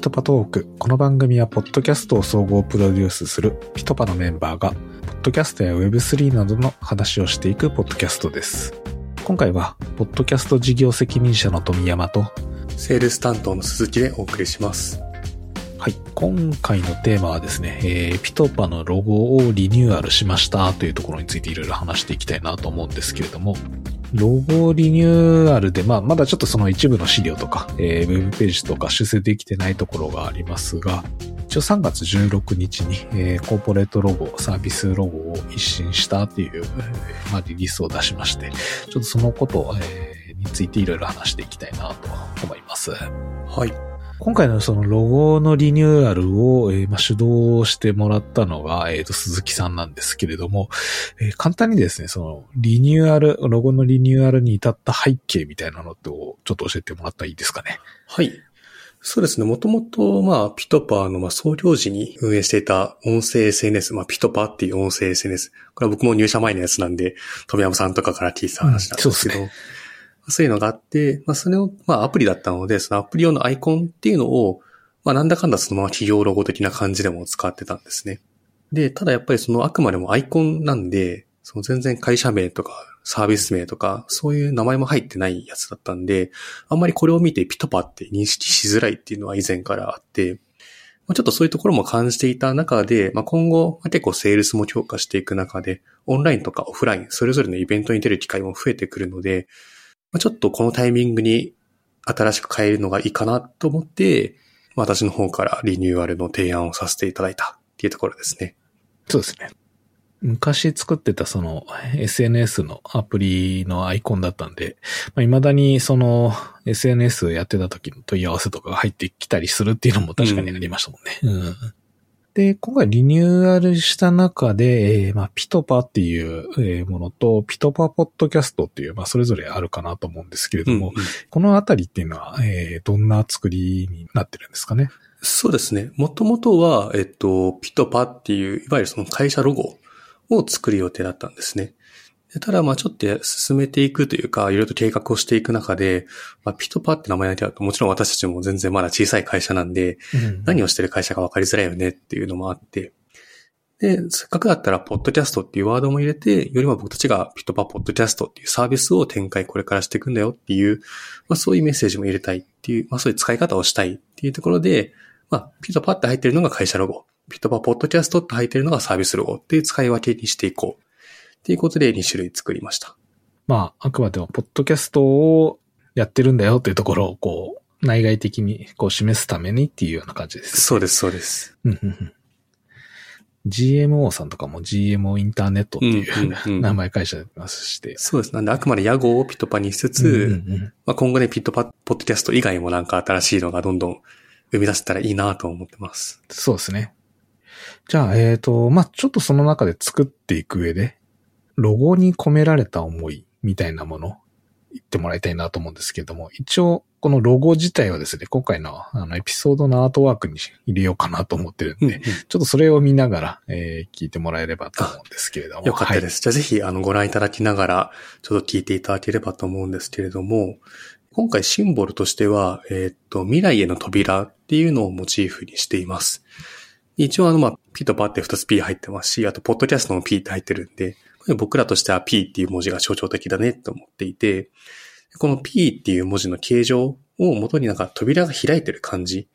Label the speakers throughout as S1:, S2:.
S1: PitPa トーク。この番組は、ポッドキャストを総合プロデュースする PitPa のメンバーが、ポッドキャストや Web3 などの話をしていくポッドキャストです。今回は、ポッドキャスト事業責任者の富山と、
S2: セールス担当の鈴木でお送りします。
S1: はい。今回のテーマはですね、えー、 PitPa のロゴをリニューアルしましたというところについていろいろ話していきたいなと思うんですけれども、ロゴリニューアルで、まあ、まだちょっとその一部の資料とか、えー、ウェブページとか修正できてないところがありますが、一応3月16日に、えー、コーポレートロゴ、サービスロゴを一新したっていう、まあ、リリースを出しまして、ちょっとそのこと、えーについていろいろ話していきたいなと思います。
S2: はい。
S1: 今回のそのロゴのリニューアルを、えーまあ、主導してもらったのが、えっ、と、鈴木さんなんですけれども、えー簡単にですね、そのリニューアル、ロゴのリニューアルに至った背景みたいなのと、ちょっと教えてもらったらいいですかね？
S2: はい。そうですね。もともと、まあ、ピトパの、まあ、創業時に運営していた音声 SNS、まあ、ピトパっていう音声 SNS。これは僕も入社前のやつなんで、富山さんとかから聞いた話なんですけど、
S1: うんそうで
S2: そういうのがあって、まあ、それを、まあ、アプリだったので、そのアプリ用のアイコンっていうのを、まあ、なんだかんだそのまま企業ロゴ的な感じでも使ってたんですね。で、ただやっぱりそのあくまでもアイコンなんで、その全然会社名とかサービス名とか、そういう名前も入ってないやつだったんで、あんまりこれを見てピトパって認識しづらいっていうのは以前からあって、まあちょっとそういうところも感じていた中で、まあ、今後、まあ結構セールスも強化していく中で、オンラインとかオフライン、それぞれのイベントに出る機会も増えてくるので、まあちょっとこのタイミングに新しく変えるのがいいかなと思って、まあ私の方からリニューアルの提案をさせていただいたっていうところですね。
S1: そうですね。昔作ってたその SNS のアプリのアイコンだったんで、まあ、未だにその SNS やってた時の問い合わせとかが入ってきたりするっていうのも確かにありましたもんね。うんで、今回リニューアルした中で、えーまあ、ピトパっていうえーものと、ピトパポッドキャストっていう、まあ、それぞれあるかなと思うんですけれども、
S2: うんうん
S1: このあたりっていうのは、えーどんな作りになってるんですかね？
S2: そうですね。もともとは、えっと、ピトパっていう、いわゆるその会社ロゴを作る予定だったんですね。でただ、まあちょっと進めていくというか、いろいろと計画をしていく中で、まあ、 PitPaって名前だと、もちろん私たちも全然まだ小さい会社なんで、何をしてる会社か分かりづらいよねっていうのもあって、で、せっかくだったら、ポッドキャストっていうワードも入れて、よりは僕たちが PitPaポッドキャストっていうサービスを展開これからしていくんだよっていう、まあそういうメッセージも入れたいっていう、まあそういう使い方をしたいっていうところで、まあ、 PitPaって入ってるのが会社ロゴ。 PitPaポッドキャストって入ってるのがサービスロゴっていう使い分けにしていこう。っていうことで2種類作りました。
S1: まあ、あくまでも、ポッドキャストをやってるんだよというところを、こう、内外的にこう示すためにっていうような感じです。
S2: そうです、そうです。
S1: GMO さんとかも GMO インターネットっていう、名前会社でますして。
S2: そうです。なんで、あくまで屋号をピトパにしつつ、
S1: うんうんうん
S2: まあ、今後ね、ピトパポッドキャスト以外もなんか新しいのがどんどん生み出せたらいいなと思ってます。
S1: そうですね。じゃあ、えっ、と、まあ、ちょっとその中で作っていく上で、ロゴに込められた思いみたいなもの、言ってもらいたいなと思うんですけれども、一応、このロゴ自体はですね、今回のあのエピソードのアートワークに入れようかなと思ってるんで、
S2: うん
S1: ちょっとそれを見ながら、えー聞いてもらえればと思うんですけれども。。
S2: よかったですす。じゃあぜひ、あの、ご覧いただきながら、ちょっと聞いていただければと思うんですけれども、今回シンボルとしては、えーっと、未来への扉っていうのをモチーフにしています。一応あの、まあ、P とパって2つ P 入ってますし、あと、ポッドキャストの P って入ってるんで、僕らとしては P っていう文字が象徴的だねと思っていて、この P っていう文字の形状を元になんか扉が開いてる感じ。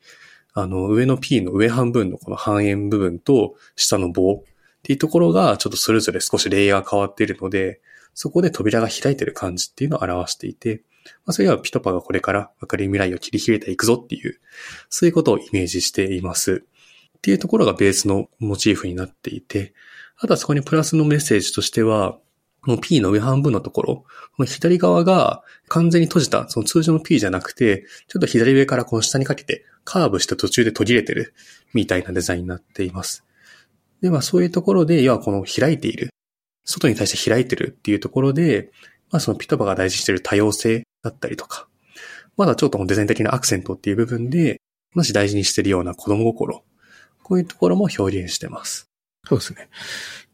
S2: あの、上の P の上半分のこの半円部分と下の棒っていうところがちょっとそれぞれ少しレイヤー変わっているので、そこで扉が開いてる感じっていうのを表していて、まあ、それはピトパがこれから明るい未来を切り開いていくぞっていう、そういうことをイメージしています。っていうところがベースのモチーフになっていて、あとはそこにプラスのメッセージとしては、この P の上半分のところ、この左側が完全に閉じた、その通常の P じゃなくて、ちょっと左上からこの下にかけてカーブして途中で途切れてるみたいなデザインになっています。で、まあそういうところで、要はこの開いている、外に対して開いてるっていうところで、まあそのピトパが大事している多様性だったりとか、まだちょっとデザイン的なアクセントっていう部分で、もし大事にしているような子供心、こういうところも表現してます。
S1: そうですね。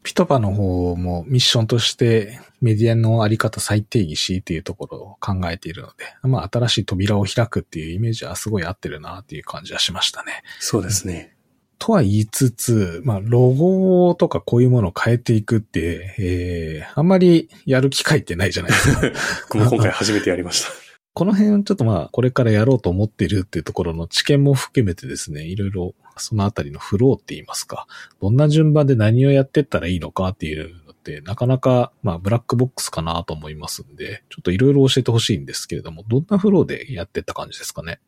S1: ピトパの方もミッションとしてメディアのあり方再定義しっていうところを考えているので、まあ新しい扉を開くっていうイメージはすごい合ってるなっていう感じはしましたね。
S2: そうですね。
S1: とは言いつつ、まあロゴとかこういうものを変えていくって、えー、あんまりやる機会ってないじゃないですか。
S2: 僕も今回初めてやりました。
S1: この辺ちょっとまあこれからやろうと思っているっていうところの知見も含めてですね、いろいろそのあたりのフローって言いますか、どんな順番で何をやってったらいいのかっていうのって、なかなかまあブラックボックスかなと思いますんで、ちょっといろいろ教えてほしいんですけれども、どんなフローでやってった感じですかね？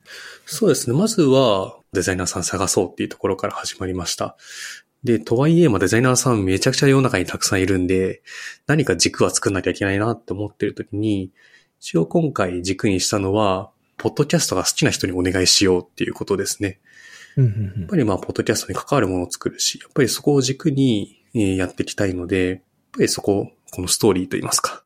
S2: そうですね。まずはデザイナーさん探そうっていうところから始まりました。で、とはいえ、まあデザイナーさんめちゃくちゃ世の中にたくさんいるんで、何か軸は作んなきゃいけないなって思ってる時に、一応今回軸にしたのは、ポッドキャストが好きな人にお願いしようっていうことですね。
S1: うんうん
S2: やっぱりまあ、ポッドキャストに関わるものを作るし、やっぱりそこを軸にえーやっていきたいので、やっぱりそこ、このストーリーといいますか。や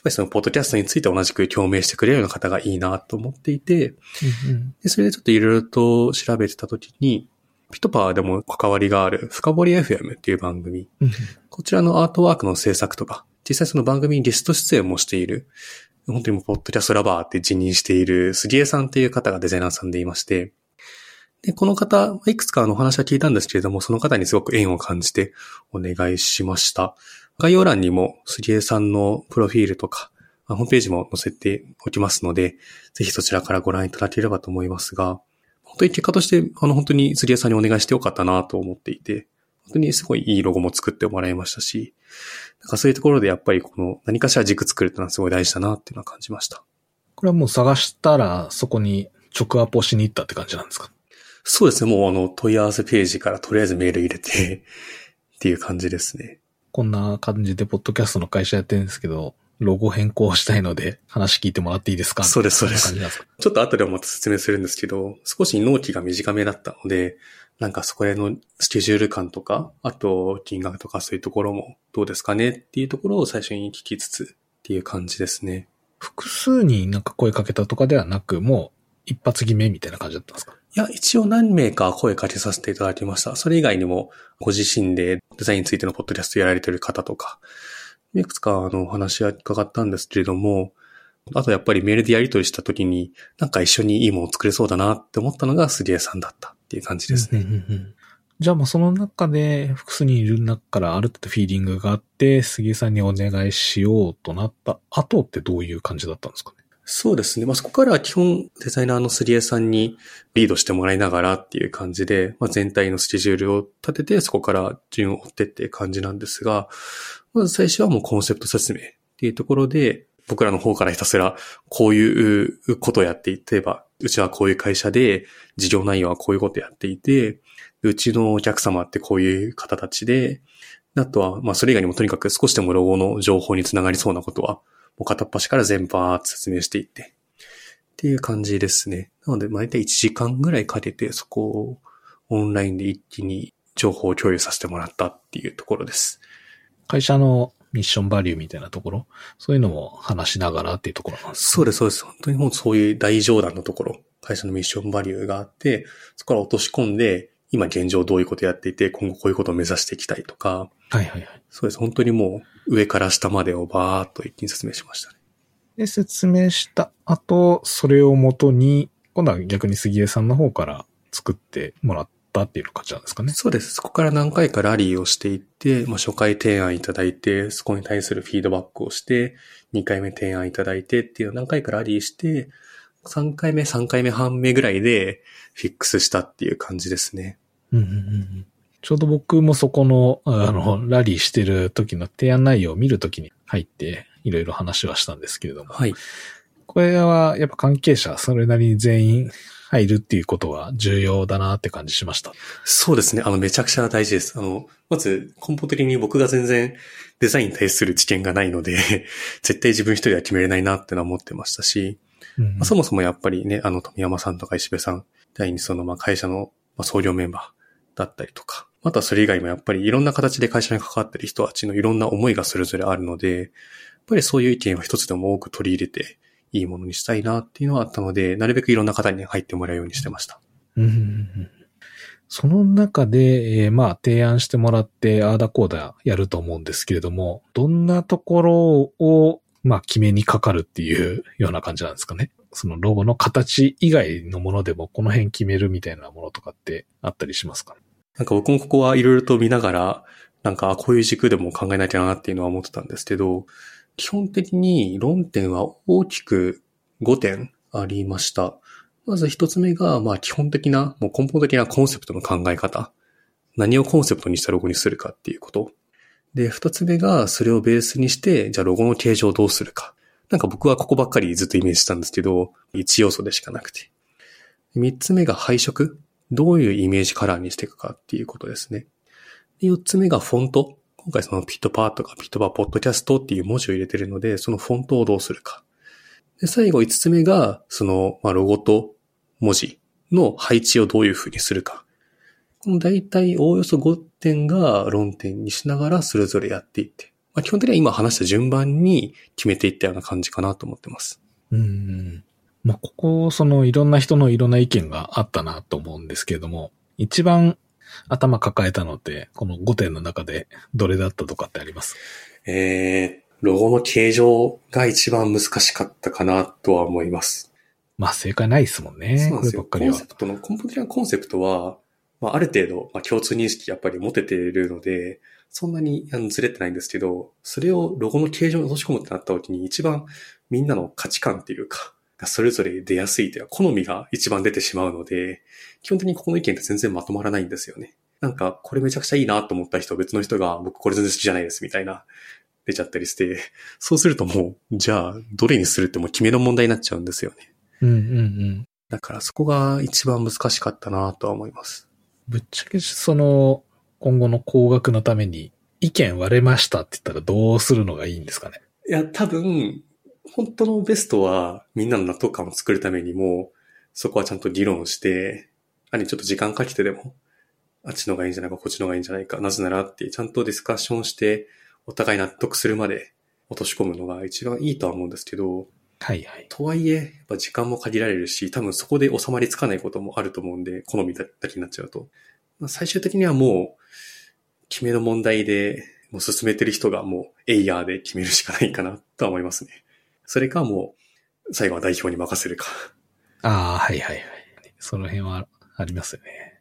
S2: っぱりそのポッドキャストについて同じく共鳴してくれるような方がいいなと思っていて、
S1: うん
S2: でそれでちょっといろいろと調べてたときに、ピトパーでも関わりがある深掘り FM っていう番組。
S1: うんうん
S2: こちらのアートワークの制作とか、実際その番組にゲスト出演もしている、本当にもポッドキャストラバーって辞任している杉江さんっていう方がデザイナーさんでいまして、で、この方、いくつかのお話は聞いたんですけれども、その方にすごく縁を感じてお願いしました。概要欄にも杉江さんのプロフィールとか、ホームページも載せておきますので、ぜひそちらからご覧いただければと思いますが、本当に結果として、あの本当に杉江さんにお願いしてよかったなと思っていて、当にすごいいいロゴも作ってもらいましたし、なんかそういうところでやっぱりこの何かしら軸作るってのはすごい大事だなっていうのは感じました。
S1: これはもう探したらそこに直アポしに行ったって感じなんですか？
S2: そうですね、もうあの問い合わせページからとりあえずメール入れて っていう感じですね。
S1: こんな感じでポッドキャストの会社やってるんですけど、ロゴ変更したいので話聞いてもらっていいですか？
S2: そうですそうです。ちょっと後でもまた説明するんですけど、少し納期が短めだったので、なんかそこへのスケジュール感とか、あと金額とかそういうところもどうですかねっていうところを最初に聞きつつっていう感じですね。
S1: 複数になんか声かけたとかではなく、もう一発決めみたいな感じだったんですか？
S2: いや、一応何名か声かけさせていただきました。それ以外にも、ご自身でデザインについてのポッドキャストやられてる方とか、いくつかあのお話は伺ったんですけれども、あとやっぱりメールでやり取りした時に、なんか一緒にいいものを作れそうだなって思ったのが杉江さんだったっていう感じですね。
S1: うんうんうんじゃあもうその中で複数人いる中からある程度フィーリングがあって、杉江さんにお願いしようとなった後ってどういう感じだったんですかね？
S2: そうですね。まあ、そこからは基本デザイナーの杉江さんにリードしてもらいながらっていう感じで、まあ、全体のスケジュールを立てて、そこから順を追ってって感じなんですが、まず最初はもうコンセプト説明っていうところで、僕らの方からひたすらこういうことをやっていて、例えば、うちはこういう会社で、事業内容はこういうことやっていて、うちのお客様ってこういう方たちで、あとは、まあそれ以外にもとにかく少しでもロゴの情報につながりそうなことは、もう片っ端から全バーって説明していって、っていう感じですね。なので、まあ大体1時間ぐらいかけて、そこをオンラインで一気に情報を共有させてもらったっていうところです。
S1: 会社のミッションバリューみたいなところ、そういうのも話しながらっていうところなんです
S2: そうです、そうです。本当にもうそういう大上段のところ、会社のミッションバリューがあって、そこから落とし込んで、今現状どういうことやっていて、今後こういうことを目指していきたいとか、
S1: はいはいはい。
S2: そうです。本当にもう上から下までをバーっと一気に説明しましたね。
S1: で、説明した後、それをもとに、今度は逆に杉江さんの方から作ってもらったっていう感じなんですかね。
S2: そうです。そこから何回かラリーをしていって、まあ、初回提案いただいて、そこに対するフィードバックをして、2回目提案いただいてっていうのを何回かラリーして、3回目、3回目半目ぐらいでフィックスしたっていう感じですね。
S1: ちょうど僕もそこの、あの、ラリーしてる時の提案内容を見るときに入って、いろいろ話はしたんですけれども、
S2: はい。
S1: これはやっぱ関係者、それなりに全員入るっていうことは重要だなって感じしました。
S2: そうですね。あの、めちゃくちゃ大事です。あの、まず根本的に僕が全然デザインに対する知見がないので、絶対自分一人では決めれないなってのは思ってましたし、
S1: うん
S2: まあそもそもやっぱりね、あの、富山さんとか石部さん、第にその、まあ、会社の、まあ、創業メンバーだったりとか、あとはそれ以外もやっぱりいろんな形で会社に関わってる人たちのいろんな思いがそれぞれあるので、やっぱりそういう意見を一つでも多く取り入れて、いいものにしたいなっていうのはあったので、なるべくいろんな方に入ってもらうようにしてました。
S1: うんその中で、えー、まあ、提案してもらって、ああだこうだやると思うんですけれども、どんなところを、まあ、決めにかかるっていうような感じなんですかね。そのロゴの形以外のものでも、この辺決めるみたいなものとかってあったりしますか？
S2: なんか僕もここはいろいろと見ながら、なんかこういう軸でも考えなきゃなっていうのは思ってたんですけど、基本的に論点は大きく5点ありました。まず一つ目が、まあ基本的な、もう根本的なコンセプトの考え方。何をコンセプトにしたロゴにするかっていうこと。で、二つ目が、それをベースにして、じゃあロゴの形状をどうするか。なんか僕はここばっかりずっとイメージしたんですけど、一要素でしかなくて。三つ目が配色。どういうイメージカラーにしていくかっていうことですね。四つ目がフォント。今回そのピットパーとかピットパーポッドキャストっていう文字を入れてるので、そのフォントをどうするか。で、最後五つ目が、その、まあ、ロゴと文字の配置をどういう風にするか。この大体おおよそ5点が論点にしながらそれぞれやっていって、まあ、基本的には今話した順番に決めていったような感じかなと思ってます。
S1: うん。まあ、ここ、そのいろんな人のいろんな意見があったなと思うんですけれども、一番頭抱えたのって、この5点の中でどれだったとかってあります？
S2: えー、ロゴの形状が一番難しかったかなとは思います。
S1: まあ正解ないですもんね。
S2: そうなんですよ。コンセプトの、根本的なコンセプトは、まあある程度、まあ共通認識やっぱり持てているので、そんなにずれてないんですけど、それをロゴの形状に落とし込むってなった時に一番みんなの価値観っていうか、がそれぞれ出やすいというか、好みが一番出てしまうので、基本的にここの意見って全然まとまらないんですよね。なんか、これめちゃくちゃいいなと思った人、別の人が、僕これ全然好きじゃないですみたいな、出ちゃったりして、そうするともう、じゃあ、どれにするってもう決めの問題になっちゃうんですよね。
S1: うんうんうん。
S2: だからそこが一番難しかったなとは思います。
S1: ぶっちゃけその、今後の工学のために意見割れましたって言ったらどうするのがいいんですかね？
S2: いや、多分、本当のベストはみんなの納得感を作るためにも、そこはちゃんと議論して、何ちょっと時間かけてでも、あっちのがいいんじゃないか、こっちのがいいんじゃないか、なぜならってちゃんとディスカッションして、お互い納得するまで落とし込むのが一番いいとは思うんですけど、
S1: はいはい。
S2: とはいえ、やっぱ時間も限られるし、多分そこで収まりつかないこともあると思うんで、好みだけになっちゃうと。まあ、最終的にはもう、決めの問題で、もう進めてる人がもう、エイヤーで決めるしかないかな、とは思いますね。それかもう、最後は代表に任せるか。
S1: ああ、はいはいはい。その辺はありますよね。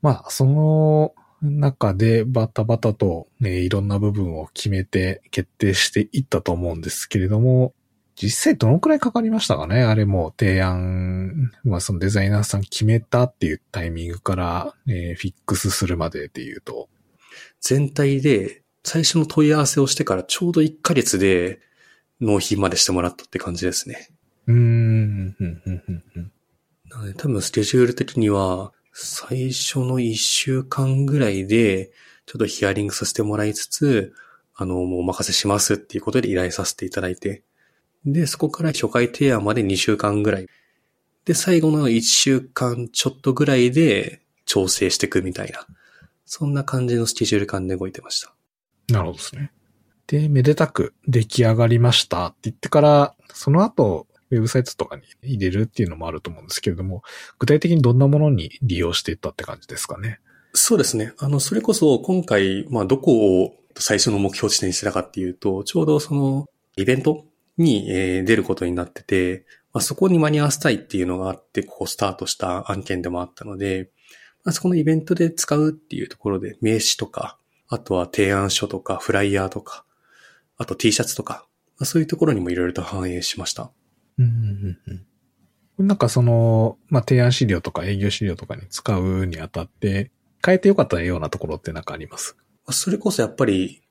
S1: まあ、その中でバタバタと、ね、いろんな部分を決めて決定していったと思うんですけれども、実際どのくらいかかりましたかね？あれも提案、まあそのデザイナーさん決めたっていうタイミングから、えー、フィックスするまでっていうと。
S2: 全体で最初の問い合わせをしてからちょうど1ヶ月で納品までしてもらったって感じですね。
S1: うーん、うん、うん、うん。
S2: なので多分スケジュール的には最初の1週間ぐらいでちょっとヒアリングさせてもらいつつ、あの、もうお任せしますっていうことで依頼させていただいて、で、そこから初回提案まで2週間ぐらい。で、最後の1週間ちょっとぐらいで調整していくみたいな。そんな感じのスケジュール感で動いてました。
S1: なるほどですね。で、めでたく出来上がりましたって言ってから、その後、ウェブサイトとかに入れるっていうのもあると思うんですけれども、具体的にどんなものに利用していったって感じですかね？
S2: そうですね。あの、それこそ今回、まあ、どこを最初の目標地点にしたかっていうと、ちょうどその、イベントに、出ることになってて、まあ、そこに間に合わせたいっていうのがあって、ここスタートした案件でもあったので、まあ、そこのイベントで使うっていうところで、名刺とか、あとは提案書とか、フライヤーとか、あと T シャツとか、まあ、そういうところにもいろいろと反映しました。
S1: うんうんうん、なんかその、まあ、提案資料とか営業資料とかに使うにあたって、変えてよかったようなところってなんかあります？
S2: それこそやっぱり、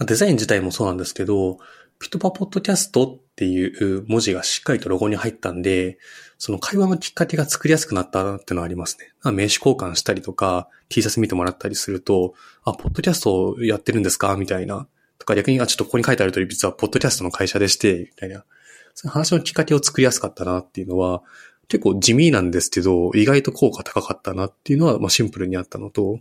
S2: デザイン自体もそうなんですけど、ピトパポッドキャストっていう文字がしっかりとロゴに入ったんで、その会話のきっかけが作りやすくなったっていうのはありますね。名刺交換したりとか、T シャツ見てもらったりすると、あ、ポッドキャストやってるんですか？みたいな。とか逆に、あ、ちょっとここに書いてある通り、実はポッドキャストの会社でして、みたいな。その話のきっかけを作りやすかったなっていうのは、結構地味なんですけど、意外と効果高かったなっていうのは、まあシンプルにあったのと、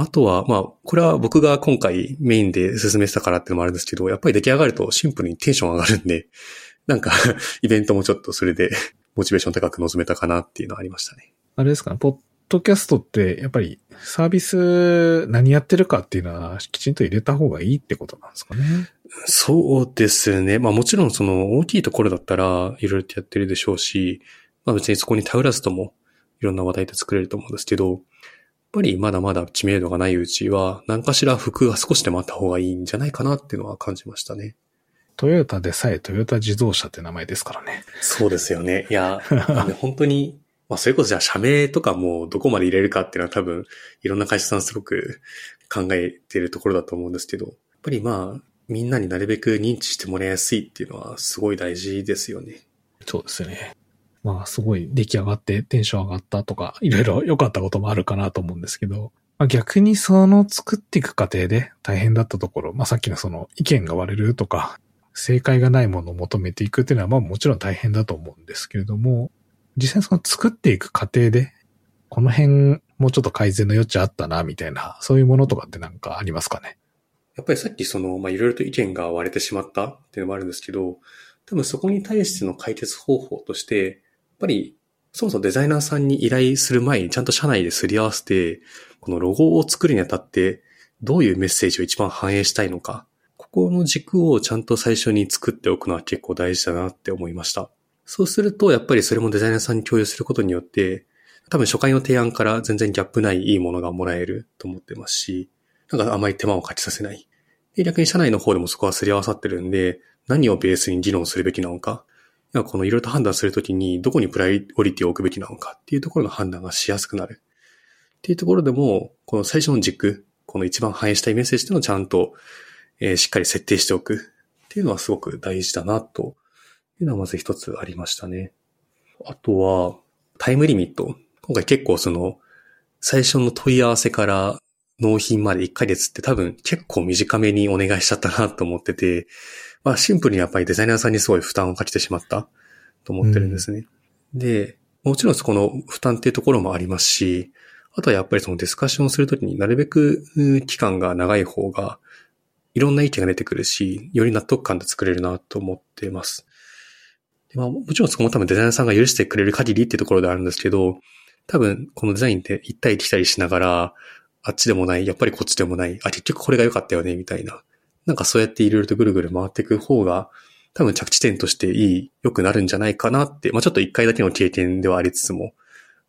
S2: あとは、まあ、これは僕が今回メインで進めてたからっていうのもあるんですけど、やっぱり出来上がるとシンプルにテンション上がるんで、なんか イベントもちょっとそれでモチベーション高く臨めたかなっていうのはありましたね。
S1: あれですかね、ポッドキャストってやっぱりサービス何やってるかっていうのはきちんと入れた方がいいってことなんですかね。
S2: そうですね。まあもちろんその大きいところだったらいろいろとやってるでしょうし、まあ別にそこに頼らずともいろんな話題で作れると思うんですけど、やっぱりまだまだ知名度がないうちは何かしら服が少しでもあった方がいいんじゃないかなっていうのは感じましたね。
S1: トヨタでさえトヨタ自動車って名前ですからね。
S2: そうですよね。いや、本当に、まあそれこそじゃあ社名とかもどこまで入れるかっていうのは多分いろんな会社さんすごく考えてるところだと思うんですけど、やっぱりまあみんなになるべく認知してもらいやすいっていうのはすごい大事ですよね。
S1: そうですね。まあすごい出来上がってテンション上がったとか、いろいろ良かったこともあるかなと思うんですけど、まあ、逆にその作っていく過程で大変だったところ、まあさっきのその意見が割れるとか、正解がないものを求めていくっていうのはまあもちろん大変だと思うんですけれども、実際その作っていく過程で、この辺もうちょっと改善の余地あったな、みたいな、そういうものとかってなんかありますかね？
S2: やっぱりさっきその、ま、いろいろと意見が割れてしまったっていうのもあるんですけど、多分そこに対しての解決方法として、やっぱり、そもそもデザイナーさんに依頼する前にちゃんと社内ですり合わせて、このロゴを作るにあたって、どういうメッセージを一番反映したいのか、ここの軸をちゃんと最初に作っておくのは結構大事だなって思いました。そうすると、やっぱりそれもデザイナーさんに共有することによって、多分初回の提案から全然ギャップないいいものがもらえると思ってますし、なんかあまり手間をかけさせない。で、逆に社内の方でもそこはすり合わさってるんで、何をベースに議論するべきなのか、このいろいろと判断するときにどこにプライオリティを置くべきなのかっていうところの判断がしやすくなる。っていうところでも、この最初の軸、この一番反映したいメッセージっていうのをちゃんと、えー、しっかり設定しておくっていうのはすごく大事だなというのはまず一つありましたね。あとは、タイムリミット。今回結構その、最初の問い合わせから納品まで1ヶ月って多分結構短めにお願いしちゃったなと思ってて、まあシンプルにやっぱりデザイナーさんにすごい負担をかけてしまったと思ってるんですね。うん、で、もちろんそこの負担っていうところもありますし、あとはやっぱりそのディスカッションをするときになるべく期間が長い方がいろんな意見が出てくるし、より納得感で作れるなと思っています。まあ、もちろんそこも多分デザイナーさんが許してくれる限りっていうところであるんですけど、多分このデザインって行ったり来たりしながら、あっちでもない、やっぱりこっちでもない、あ、結局これが良かったよね、みたいな。なんかそうやっていろいろとぐるぐる回っていく方が、多分着地点としていい、良くなるんじゃないかなって、まあちょっと一回だけの経験ではありつつも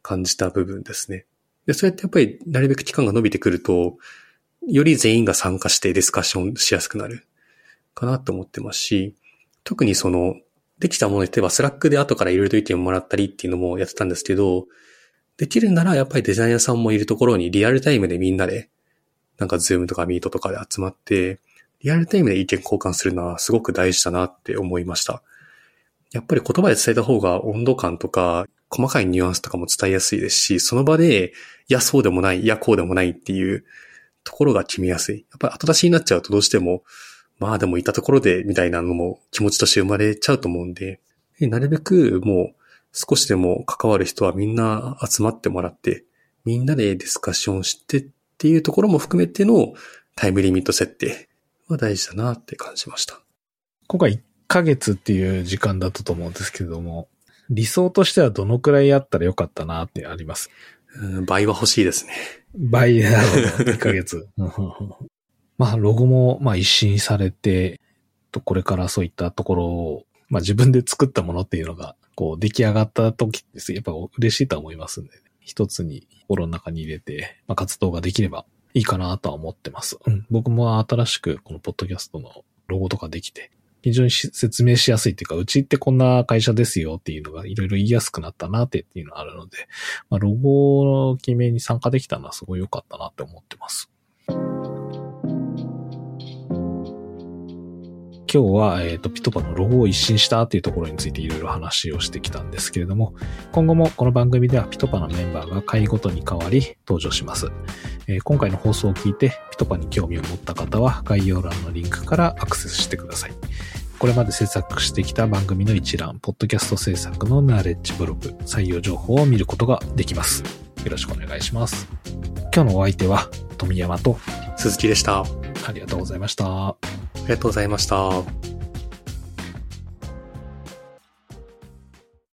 S2: 感じた部分ですね。で、そうやってやっぱりなるべく期間が伸びてくると、より全員が参加してディスカッションしやすくなるかなと思ってますし、特にそのできたものに、例えば Slack で後からいろいろと意見をもらったりっていうのもやってたんですけど、できるならやっぱりデザイナーさんもいるところにリアルタイムでみんなで、なんか Zoom とか Meet とかで集まって、リアルタイムで意見交換するのはすごく大事だなって思いました。やっぱり言葉で伝えた方が温度感とか、細かいニュアンスとかも伝えやすいですし、その場で、いや、そうでもない、いや、こうでもないっていうところが決めやすい。やっぱり後出しになっちゃうとどうしても、まあでもいたところでみたいなのも気持ちとして生まれちゃうと思うんで、なるべくもう少しでも関わる人はみんな集まってもらって、みんなでディスカッションしてっていうところも含めてのタイムリミット設定は大事だなって感じました。
S1: 今回1ヶ月っていう時間だったと思うんですけれども、理想としてはどのくらいあったらよかったなってあります？
S2: うん、倍は欲しいですね。
S1: 倍なるほど、1ヶ月。まあ、ロゴも、まあ、一新されて、と、これからそういったところを、まあ、自分で作ったものっていうのが、こう、出来上がった時です。やっぱ嬉しいと思いますんで、ね、一つに心の中に入れて、まあ、活動ができればいいかなとは思ってます。うん。僕も新しくこのポッドキャストのロゴとかできて、非常に説明しやすいっていうか、うちってこんな会社ですよっていうのがいろいろ言いやすくなったなってっていうのがあるので、まあ、ロゴの決めに参加できたのはすごい良かったなって思ってます。今日は、えっ、ー、と、ピトパのロゴを一新したっていうところについていろいろ話をしてきたんですけれども、今後もこの番組ではピトパのメンバーが会ごとに変わり登場します。えー、今回の放送を聞いてピトパに興味を持った方は概要欄のリンクからアクセスしてください。これまで制作してきた番組の一覧、ポッドキャスト制作のナレッジブログ、採用情報を見ることができます。よろしくお願いします。今日のお相手は富山と
S2: 鈴木でした。
S1: ありがとうございました。
S2: ありがとうございました。